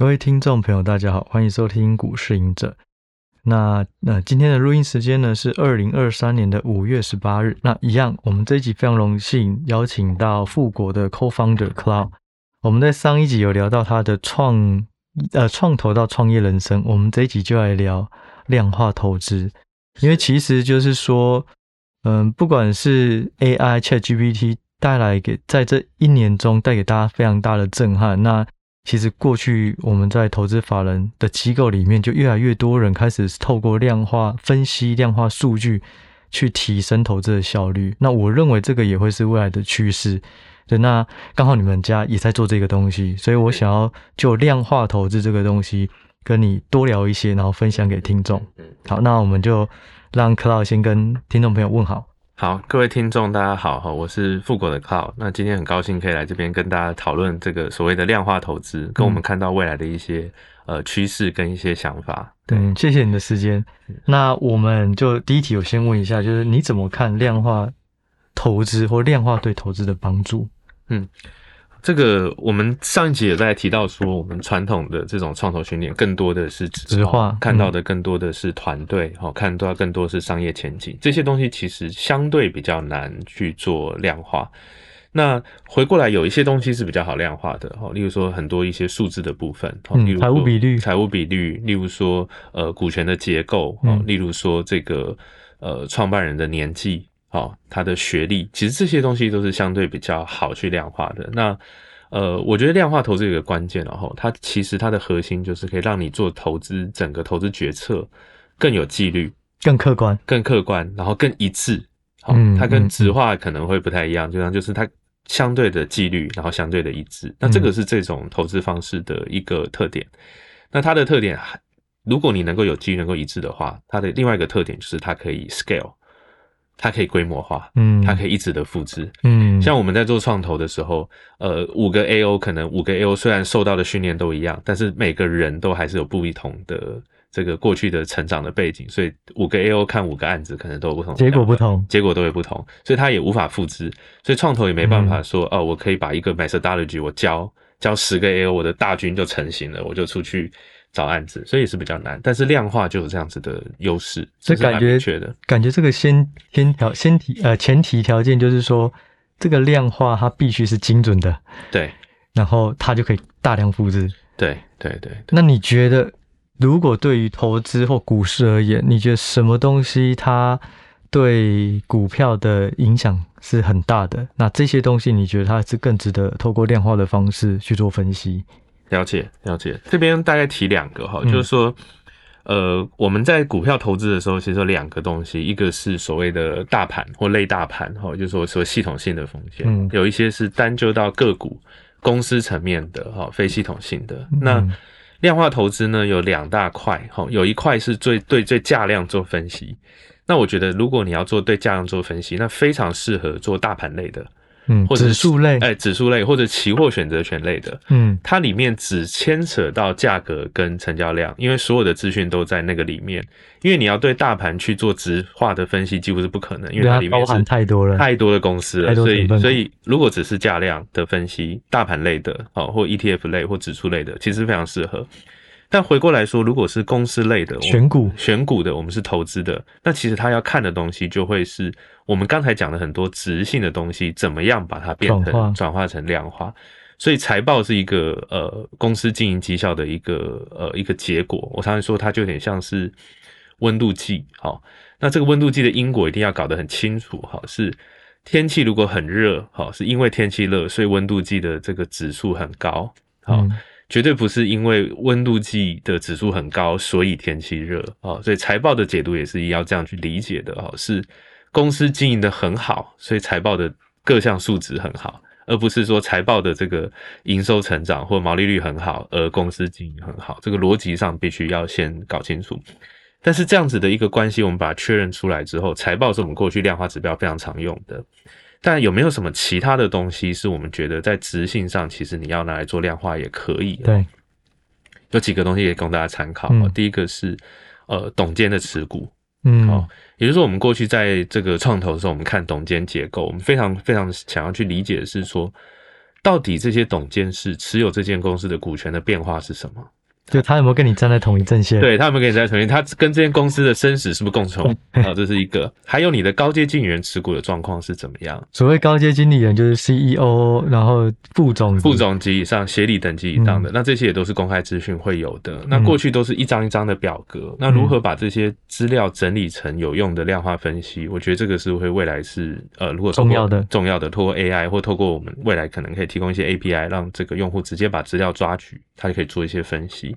各位听众朋友，大家好，欢迎收听股市隐者。那那今天的录音时间呢是二零二三年的五月十八日。那一样，我们这一集非常荣幸邀请到富国的 Co-founder Cloud。我们在上一集有聊到他的创呃创投到创业人生，我们这一集就来聊量化投资，因为其实就是说，嗯，不管是 AI ChatGPT 带来给在这一年中带给大家非常大的震撼，那其实过去我们在投资法人的机构里面，就越来越多人开始透过量化分析、量化数据去提升投资的效率。那我认为这个也会是未来的趋势。对，那刚好你们家也在做这个东西，所以我想要就量化投资这个东西跟你多聊一些，然后分享给听众。好，那我们就让 Cloud 先跟听众朋友问好。好，各位听众，大家好哈，我是富国的 Cloud。那今天很高兴可以来这边跟大家讨论这个所谓的量化投资，跟我们看到未来的一些、嗯、呃趋势跟一些想法。对，嗯，谢谢你的时间。那我们就第一题，我先问一下，就是你怎么看量化投资或量化对投资的帮助？嗯。这个我们上一集也在提到说，我们传统的这种创投训练更多的是直化，看到的更多的是团队，哦，看到更多是商业前景，这些东西其实相对比较难去做量化。那回过来有一些东西是比较好量化的，哦，例如说很多一些数字的部分，哦，例如财务比率、财务比率，例如说呃股权的结构，哦，例如说这个呃创办人的年纪。好，他的学历，其实这些东西都是相对比较好去量化的。那，呃，我觉得量化投资有一个关键，然后它其实它的核心就是可以让你做投资，整个投资决策更有纪律、更客观、更客观，然后更一致。好，它跟直化可能会不太一样，就像就是它相对的纪律，然后相对的一致。那这个是这种投资方式的一个特点。那它的特点，如果你能够有纪律、能够一致的话，它的另外一个特点就是它可以 scale。它可以规模化，嗯，它可以一直的复制，嗯，像我们在做创投的时候，呃，五个 AO 可能五个 AO 虽然受到的训练都一样，但是每个人都还是有不一同的这个过去的成长的背景，所以五个 AO 看五个案子可能都有不同，结果不同，结果都会不同，所以它也无法复制，所以创投也没办法说，哦、我可以把一个 methodology 我教教十个 AO，我的大军就成型了，我就出去。找案子，所以也是比较难，但是量化就有这样子的优势，所以感觉觉得感觉这个先先条先提呃前提条件就是说，这个量化它必须是精准的，对，然后它就可以大量复制，对对对。那你觉得，如果对于投资或股市而言，你觉得什么东西它对股票的影响是很大的？那这些东西你觉得它是更值得透过量化的方式去做分析？了解了解，这边大概提两个哈，就是说，呃，我们在股票投资的时候，其实有两个东西，一个是所谓的大盘或类大盘哈，就是说所系统性的风险，有一些是单就到个股公司层面的哈，非系统性的。那量化投资呢，有两大块哈，有一块是最对最价量做分析。那我觉得，如果你要做对价量做分析，那非常适合做大盘类的。嗯，或者指数类，哎、欸，指数类或者期货选择权类的，嗯，它里面只牵扯到价格跟成交量，因为所有的资讯都在那个里面。因为你要对大盘去做直化的分析，几乎是不可能，因为它里面包含太多了，太多的公司了，所以所以如果只是价量的分析，大盘类的，哦，或 ETF 类或指数类的，其实非常适合。但回过来说，如果是公司类的选股，选股的，我们是投资的，那其实他要看的东西就会是我们刚才讲的很多质性的东西，怎么样把它变成转化成量化。所以财报是一个呃公司经营绩效的一个呃一个结果。我常常说它就有点像是温度计，好，那这个温度计的因果一定要搞得很清楚，好，是天气如果很热，好，是因为天气热，所以温度计的这个指数很高，好。嗯绝对不是因为温度计的指数很高，所以天气热啊。所以财报的解读也是要这样去理解的啊，是公司经营的很好，所以财报的各项数值很好，而不是说财报的这个营收成长或毛利率很好，而公司经营很好。这个逻辑上必须要先搞清楚。但是这样子的一个关系，我们把它确认出来之后，财报是我们过去量化指标非常常用的。但有没有什么其他的东西是我们觉得在质性上，其实你要拿来做量化也可以？对，有几个东西也供大家参考。嗯、第一个是呃董监的持股，嗯，好，也就是说我们过去在这个创投的时候，我们看董监结构，我们非常非常想要去理解的是说，到底这些董监事持有这间公司的股权的变化是什么？就他有没有跟你站在同一阵线？对，他有没有跟你站在同一，他跟这间公司的生死是不是共存？啊，这是一个。还有你的高阶经理人持股的状况是怎么样？所谓高阶经理人就是 CEO，然后副总、副总级以上、协理等级以上的，嗯、那这些也都是公开资讯会有的。那过去都是一张一张的表格，嗯、那如何把这些资料整理成有用的量化分析？我觉得这个是会未来是呃，如果重要的重要的，透过 AI 或透过我们未来可能可以提供一些 API，让这个用户直接把资料抓取，他就可以做一些分析。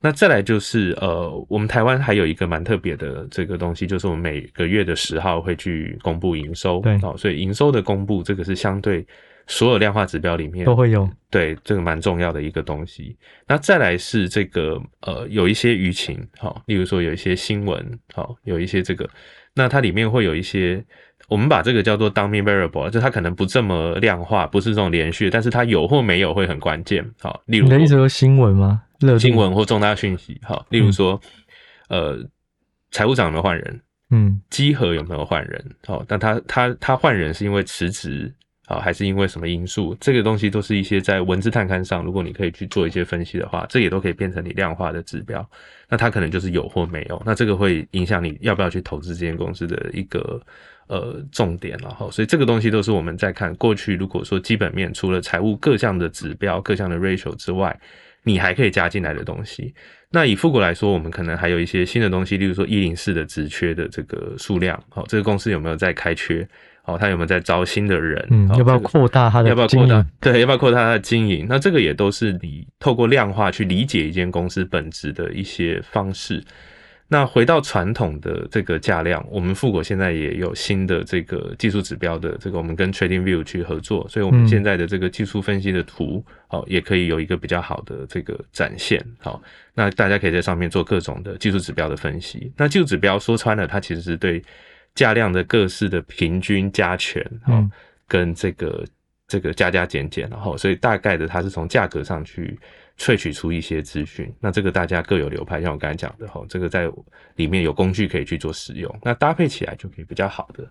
那再来就是呃，我们台湾还有一个蛮特别的这个东西，就是我们每个月的十号会去公布营收，对，哦，所以营收的公布这个是相对所有量化指标里面都会有，对，这个蛮重要的一个东西。那再来是这个呃，有一些舆情，好，例如说有一些新闻，好，有一些这个，那它里面会有一些，我们把这个叫做 dummy variable，就它可能不这么量化，不是这种连续，但是它有或没有会很关键，好，例如你的意思说新闻吗？新闻或重大讯息，好，例如说，嗯、呃，财务长有没有换人？嗯，稽核有没有换人？好，但他他他换人是因为辞职，啊，还是因为什么因素？这个东西都是一些在文字探勘上，如果你可以去做一些分析的话，这也都可以变成你量化的指标。那它可能就是有或没有，那这个会影响你要不要去投资这间公司的一个呃重点，然后，所以这个东西都是我们在看过去，如果说基本面除了财务各项的指标、各项的 ratio 之外。你还可以加进来的东西，那以富国来说，我们可能还有一些新的东西，例如说一零四的职缺的这个数量，好，这个公司有没有在开缺？好，他有没有在招新的人？嗯，要不要扩大他的？要不要扩大？对，要不要扩大他的经营？那这个也都是你透过量化去理解一间公司本质的一些方式。那回到传统的这个价量，我们富国现在也有新的这个技术指标的这个，我们跟 TradingView 去合作，所以我们现在的这个技术分析的图，好，也可以有一个比较好的这个展现，好，那大家可以在上面做各种的技术指标的分析。那技术指标说穿了，它其实是对价量的各式的平均加权，好，跟这个这个加加减减，然后所以大概的它是从价格上去。萃取出一些资讯，那这个大家各有流派，像我刚才讲的哈，这个在里面有工具可以去做使用，那搭配起来就可以比较好的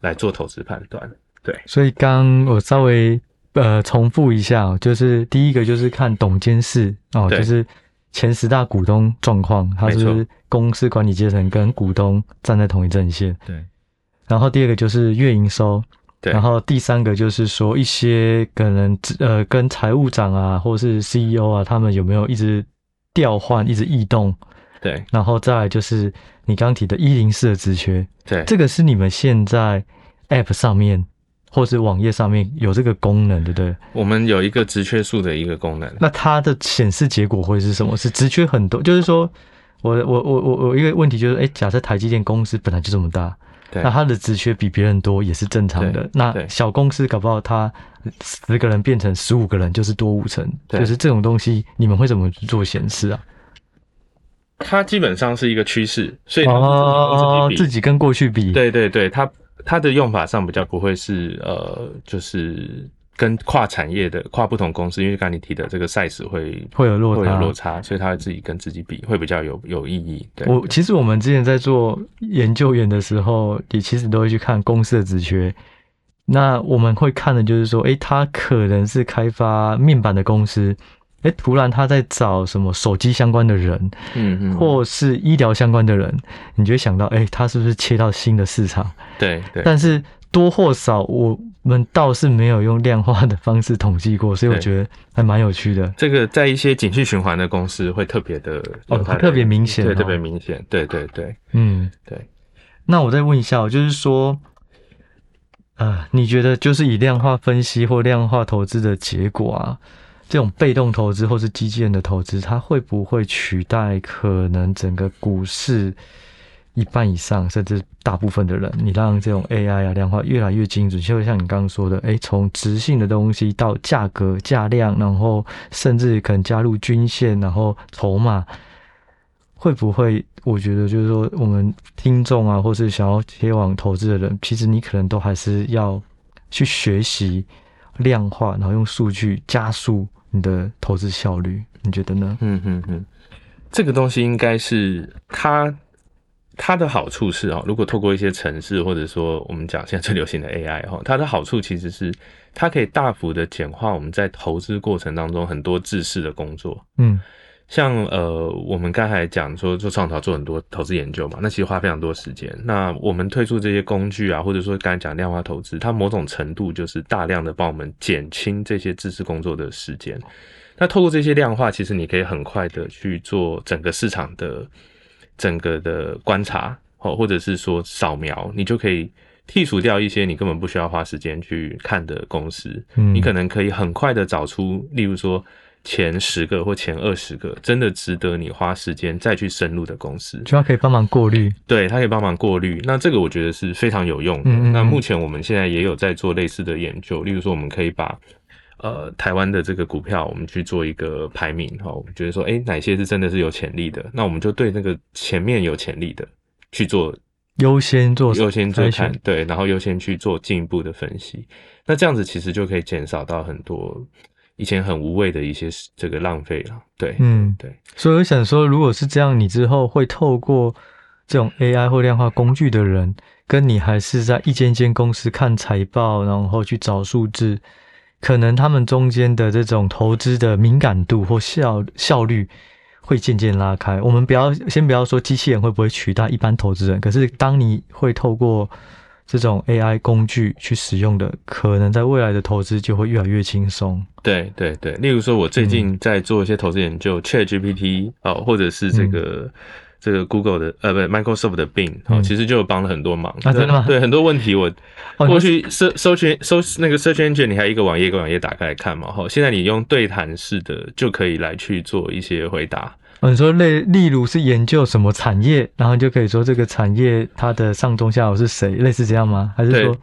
来做投资判断。对，所以刚我稍微呃重复一下，就是第一个就是看董监事哦，就是前十大股东状况，他是公司管理阶层跟股东站在同一阵线。对，然后第二个就是月营收。对，然后第三个就是说一些可能呃跟财务长啊，或是 CEO 啊，他们有没有一直调换、一直异动？对，然后再来就是你刚提的一零四的职缺，对，这个是你们现在 App 上面或是网页上面有这个功能，对不对？我们有一个职缺数的一个功能，那它的显示结果会是什么？是职缺很多，就是说我我我我我一个问题就是，哎，假设台积电公司本来就这么大。对，那他的职缺比别人多也是正常的。那小公司搞不好他十个人变成十五个人，就是多五成。就是这种东西，你们会怎么做显示啊？它基本上是一个趋势，所以哦，自己跟过去比，对对对，它它的用法上比较不会是呃，就是。跟跨产业的跨不同公司，因为刚才你提的这个 size 会会有落差，会有落差，所以他会自己跟自己比，会比较有有意义。对，我其实我们之前在做研究员的时候，也其实都会去看公司的职缺。那我们会看的就是说，诶，他可能是开发面板的公司，诶，突然他在找什么手机相关的人，嗯嗯，或是医疗相关的人，你就会想到，哎，他是不是切到新的市场？对对，但是。多或少，我们倒是没有用量化的方式统计过，所以我觉得还蛮有趣的。这个在一些景气循环的公司会特别的哦，特别明显，对，特别明显，对对对，嗯，对。那我再问一下，就是说，呃，你觉得就是以量化分析或量化投资的结果啊，这种被动投资或是基金的投资，它会不会取代可能整个股市？一半以上，甚至大部分的人，你让这种 AI 啊量化越来越精准，就会像你刚刚说的，诶，从直性的东西到价格、价量，然后甚至可能加入均线，然后筹码，会不会？我觉得就是说，我们听众啊，或是想要前往投资的人，其实你可能都还是要去学习量化，然后用数据加速你的投资效率。你觉得呢？嗯嗯嗯，这个东西应该是它。它的好处是哦，如果透过一些城市，或者说我们讲现在最流行的 AI 哈，它的好处其实是它可以大幅的简化我们在投资过程当中很多制式的工作。嗯。像呃，我们刚才讲说做创投做很多投资研究嘛，那其实花非常多时间。那我们推出这些工具啊，或者说刚才讲量化投资，它某种程度就是大量的帮我们减轻这些知识工作的时间。那透过这些量化，其实你可以很快的去做整个市场的整个的观察，哦，或者是说扫描，你就可以剔除掉一些你根本不需要花时间去看的公司。嗯，你可能可以很快的找出，例如说。前十个或前二十个真的值得你花时间再去深入的公司，就它可以帮忙过滤，对，它可以帮忙过滤。那这个我觉得是非常有用的。嗯嗯，那目前我们现在也有在做类似的研究，例如说我们可以把呃台湾的这个股票，我们去做一个排名哈，我们觉得说，诶，哪些是真的是有潜力的，那我们就对那个前面有潜力的去做优先做优先做看，对，然后优先去做进一步的分析。那这样子其实就可以减少到很多。以前很无谓的一些这个浪费了，对，嗯，对，所以我想说，如果是这样，你之后会透过这种 AI 或量化工具的人，跟你还是在一间间公司看财报，然后去找数字，可能他们中间的这种投资的敏感度或效效率会渐渐拉开。我们不要先不要说机器人会不会取代一般投资人，可是当你会透过这种 AI 工具去使用的，可能在未来的投资就会越来越轻松。对对对，例如说，我最近在做一些投资研究、嗯、，ChatGPT 哦，或者是这个、嗯、这个 Google 的呃，不，Microsoft 的 Bing 哦、嗯，其实就有帮了很多忙。啊，真的吗？对，很多问题我过去搜搜寻搜那个 Search Engine，你还有一个网页一个网页打开来看嘛，哈，现在你用对谈式的就可以来去做一些回答。你说类，例如是研究什么产业，然后就可以说这个产业它的上中下游是谁，类似这样吗？还是说，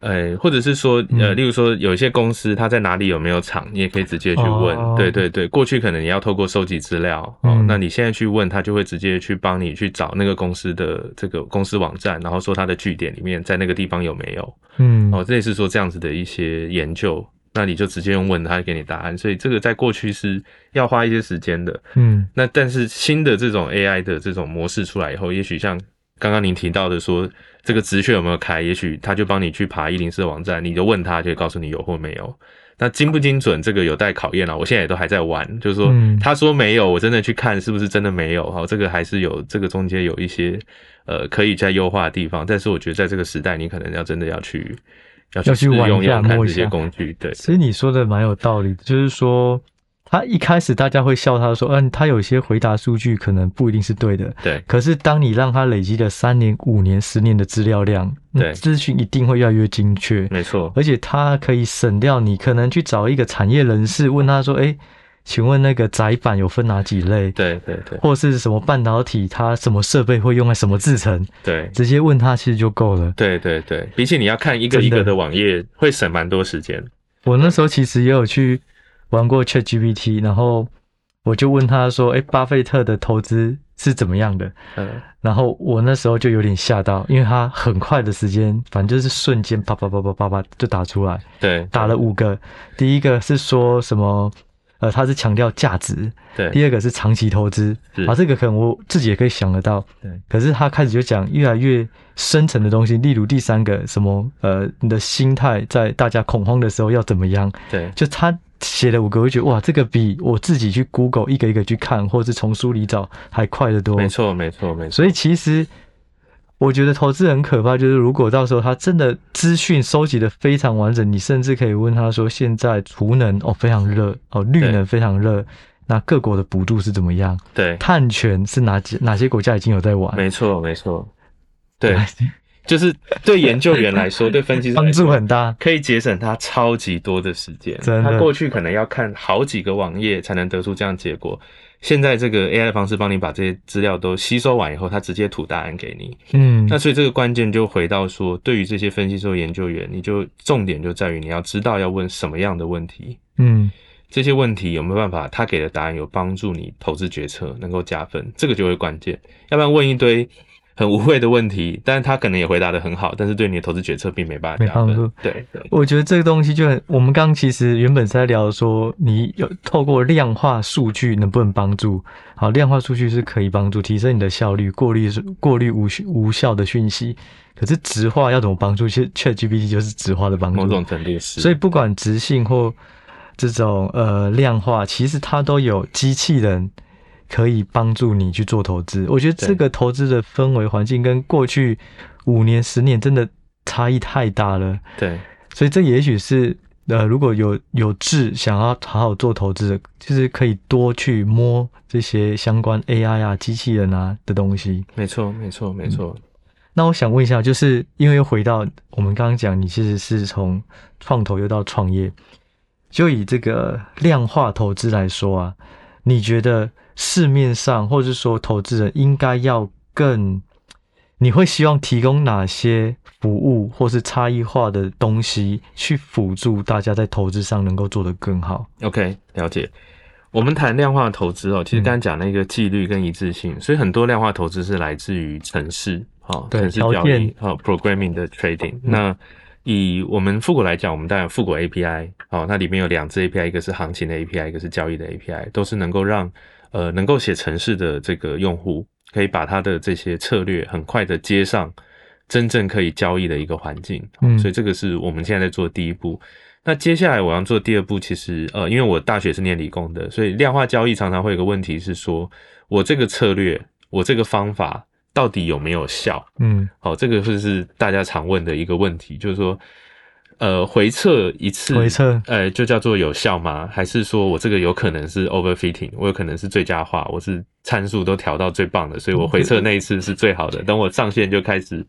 呃，或者是说，呃，例如说有一些公司它在哪里有没有厂，你也可以直接去问。哦、对对对，过去可能你要透过收集资料，哦、嗯，那你现在去问，他就会直接去帮你去找那个公司的这个公司网站，然后说它的据点里面在那个地方有没有，嗯，哦，类似说这样子的一些研究。那你就直接用问他给你答案，所以这个在过去是要花一些时间的，嗯。那但是新的这种 AI 的这种模式出来以后，也许像刚刚您提到的说，这个职缺有没有开，也许他就帮你去爬一零四的网站，你就问他，就会告诉你有或没有。那精不精准，这个有待考验了。我现在也都还在玩，就是说他说没有，我真的去看是不是真的没有？哈，这个还是有这个中间有一些呃可以再优化的地方。但是我觉得在这个时代，你可能要真的要去。要去玩一下，摸一下工具，对。其实你说的蛮有道理，就是说，他一开始大家会笑他说，嗯，他有些回答数据可能不一定是对的，对。可是当你让他累积了三年、五年、十年的资料量，对，资讯一定会越来越精确，没错。而且他可以省掉你可能去找一个产业人士问他说，哎。请问那个载板有分哪几类？对对对，或是什么半导体，它什么设备会用在什么制成？对，直接问他其实就够了。对对对，比起你要看一个一个的网页，会省蛮多时间。我那时候其实也有去玩过 ChatGPT，然后我就问他说：“哎，巴菲特的投资是怎么样的？”嗯，然后我那时候就有点吓到，因为他很快的时间，反正就是瞬间啪啪啪啪啪啪就打出来。对，打了五个，第一个是说什么？呃，他是强调价值，对。第二个是长期投资，啊，这个可能我自己也可以想得到，对。可是他开始就讲越来越深层的东西，例如第三个什么，呃，你的心态在大家恐慌的时候要怎么样？对。就他写了五个，我觉得哇，这个比我自己去 Google 一个一个去看，或是从书里找还快得多。没错，没错，没错。所以其实。我觉得投资很可怕，就是如果到时候他真的资讯收集的非常完整，你甚至可以问他说：现在储能哦非常热哦，绿能非常热，那各国的补助是怎么样？对，碳权是哪几哪些国家已经有在玩？没错，没错，对，就是对研究员来说，对分析师帮助很大，可以节省他超级多的时间。他过去可能要看好几个网页才能得出这样结果。现在这个 AI 的方式帮你把这些资料都吸收完以后，他直接吐答案给你。嗯，那所以这个关键就回到说，对于这些分析师研究员，你就重点就在于你要知道要问什么样的问题。嗯，这些问题有没有办法，他给的答案有帮助你投资决策，能够加分，这个就会关键。要不然问一堆很无谓的问题，但是他可能也回答的很好，但是对你的投资决策并没办法帮助。对对，我觉得这个东西就很，我们刚刚其实原本是在聊说，你有透过量化数据能不能帮助？好，量化数据是可以帮助提升你的效率，过滤过滤无无效的讯息。可是直化要怎么帮助？其实 ChatGPT 就是直化的帮助，某种程度是。所以不管直性或这种呃量化，其实它都有机器人。可以帮助你去做投资，我觉得这个投资的氛围环境跟过去五年、十年真的差异太大了。对，所以这也许是呃，如果有有志想要好好做投资的，就是可以多去摸这些相关 AI 啊、机器人啊的东西。没错，没错，没错。那我想问一下，就是因为又回到我们刚刚讲，你其实是从创投又到创业，就以这个量化投资来说啊，你觉得？市面上，或者说投资人应该要更，你会希望提供哪些服务或是差异化的东西，去辅助大家在投资上能够做得更好？OK，了解。我们谈量化投资哦，其实刚刚讲那个纪律跟一致性，嗯、所以很多量化投资是来自于城市，哦，城市交易，哦，programming 的 trading、嗯。那以我们富国来讲，我们当然富国 API，哦，那里面有两支 API，一个是行情的 API，一个是交易的 API，都是能够让呃，能够写程式的这个用户，可以把他的这些策略很快的接上真正可以交易的一个环境。嗯，所以这个是我们现在在做的第一步。那接下来我要做第二步，其实呃，因为我大学是念理工的，所以量化交易常常会有个问题是说，我这个策略，我这个方法到底有没有效？嗯，好，这个就是大家常问的一个问题，就是说。呃，回测一次，回测，呃，就叫做有效吗？还是说我这个有可能是 overfitting，我有可能是最佳化，我是参数都调到最棒的，所以我回测那一次是最好的，等我上线就开始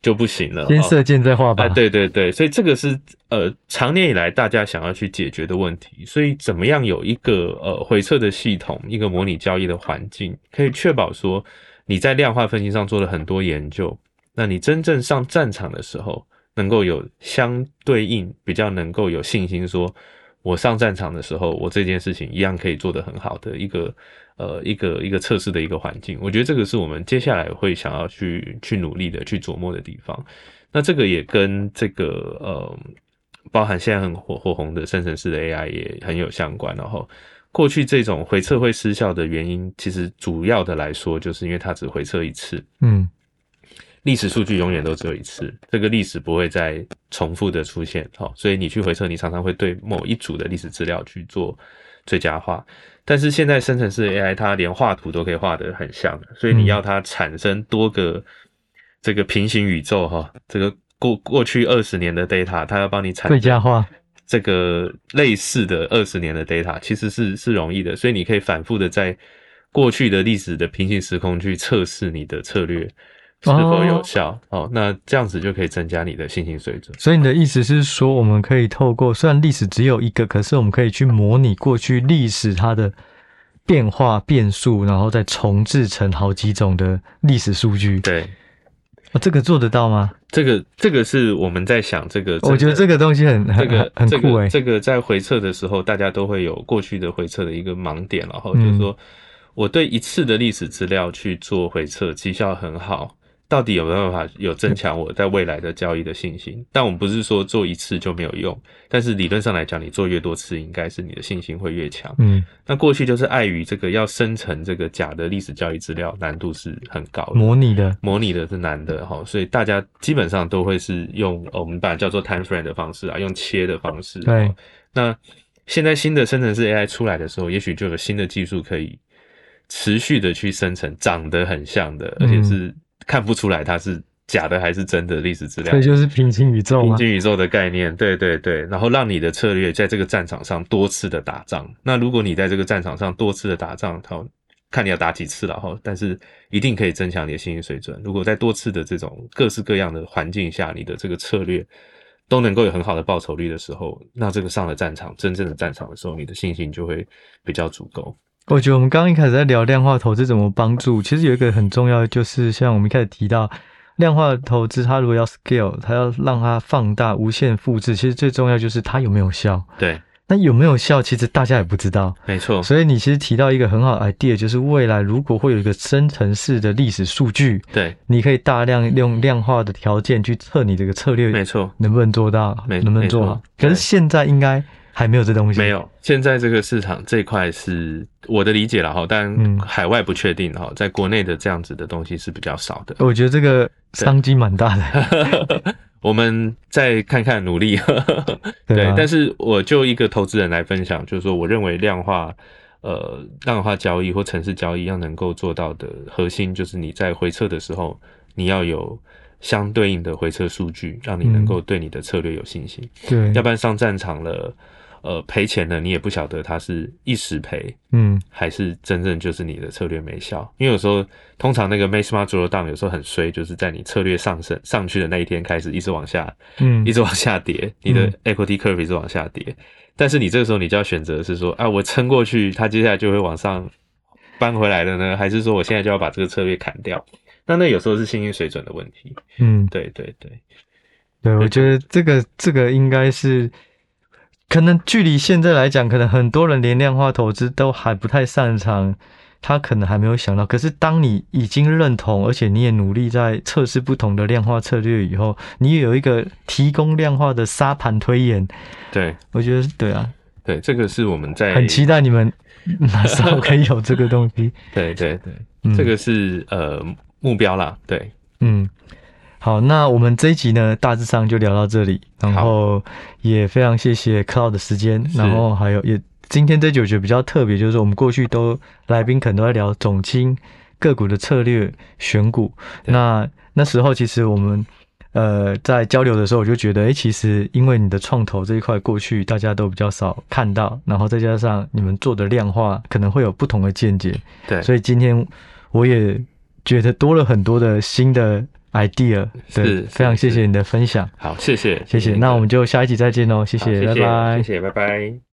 就不行了。先射箭再画靶。哎，对对对，所以这个是呃，长年以来大家想要去解决的问题。所以怎么样有一个呃回测的系统，一个模拟交易的环境，可以确保说你在量化分析上做了很多研究，那你真正上战场的时候。能够有相对应，比较能够有信心，说我上战场的时候，我这件事情一样可以做得很好的一个呃一个一个测试的一个环境。我觉得这个是我们接下来会想要去去努力的去琢磨的地方。那这个也跟这个呃，包含现在很火火红的生成式的 AI 也很有相关。然后过去这种回测会失效的原因，其实主要的来说，就是因为它只回测一次。嗯。历史数据永远都只有一次，这个历史不会再重复的出现，好，所以你去回测，你常常会对某一组的历史资料去做最佳化。但是现在生成式 AI 它连画图都可以画得很像的，所以你要它产生多个这个平行宇宙哈，这个过过去二十年的 data，它要帮你产生最佳化这个类似的二十年的 data，其实是是容易的，所以你可以反复的在过去的历史的平行时空去测试你的策略。是否有效？哦，那这样子就可以增加你的信心水准。所以你的意思是说，我们可以透过虽然历史只有一个，可是我们可以去模拟过去历史它的变化变数，然后再重置成好几种的历史数据。对，哦，这个做得到吗？这个这个是我们在想这个。我觉得这个东西很很、这个、很酷诶。这个在回测的时候，大家都会有过去的回测的一个盲点，然后就是说我对一次的历史资料去做回测，绩效很好。到底有没有办法有增强我在未来的交易的信心？但我们不是说做一次就没有用，但是理论上来讲，你做越多次，应该是你的信心会越强。嗯，那过去就是碍于这个要生成这个假的历史交易资料，难度是很高的，模拟的，模拟的是难的哈，所以大家基本上都会是用我们把它叫做 time frame 的方式啊，用切的方式。对，那现在新的生成式 AI 出来的时候，也许就有新的技术可以持续的去生成长得很像的，而且是。看不出来它是假的还是真的历史资料，这就是平行宇宙，平行宇宙的概念，对对对，然后让你的策略在这个战场上多次的打仗。那如果你在这个战场上多次的打仗，好，看你要打几次了哈，但是一定可以增强你的信心水准。如果在多次的这种各式各样的环境下，你的这个策略都能够有很好的报酬率的时候，那这个上了战场，真正的战场的时候，你的信心就会比较足够。我觉得我们刚刚一开始在聊量化投资怎么帮助，其实有一个很重要的，就是像我们一开始提到量化投资，它如果要 scale，它要让它放大、无限复制，其实最重要就是它有没有效。对，那有没有效？其实大家也不知道。没错。所以你其实提到一个很好的 idea，就是未来如果会有一个生成式的历史数据，对，你可以大量用量化的条件去测你这个策略，没错，能不能做到？没能不能做好？可是现在应该还没有这东西。没有，现在这个市场这一块是我的理解了哈，但海外不确定哈，在国内的这样子的东西是比较少的。我觉得这个商机蛮大的。我们再看看努力，对，对啊，但是我就一个投资人来分享，就是说，我认为量化，呃，量化交易或城市交易要能够做到的核心，就是你在回撤的时候，你要有相对应的回撤数据，让你能够对你的策略有信心。对，要不然上战场了。呃，赔钱了，你也不晓得它是一时赔，嗯，还是真正就是你的策略没效。因为有时候，通常那个 make smart drawdown 有时候很衰，就是在你策略上升上去的那一天开始一直往下，嗯，一直往下跌，你的 equity curve 一直往下跌。嗯、但是你这个时候你就要选择是说，啊，我撑过去，它接下来就会往上搬回来了呢，还是说我现在就要把这个策略砍掉？那那有时候是信心水准的问题。嗯，对对对，对，我觉得这个这个应该是。可能距离现在来讲，可能很多人连量化投资都还不太擅长，他可能还没有想到。可是当你已经认同，而且你也努力在测试不同的量化策略以后，你也有一个提供量化的沙盘推演。对，我觉得对啊，对，这个是我们在很期待你们哪时候可以有这个东西。对对对，嗯、这个是呃目标啦。对，嗯。好，那我们这一集呢，大致上就聊到这里，然后也非常谢谢 Cloud 的时间，然后还有也今天这集我觉得比较特别，就是我们过去都来宾可能都在聊总经个股的策略选股，那那时候其实我们呃在交流的时候，我就觉得，哎，其实因为你的创投这一块过去大家都比较少看到，然后再加上你们做的量化可能会有不同的见解，对，所以今天我也觉得多了很多的新的。Idea 对，非常谢谢你的分享。好，谢谢，谢谢。那我们就下一集再见喽，谢谢，拜拜，谢谢，拜拜。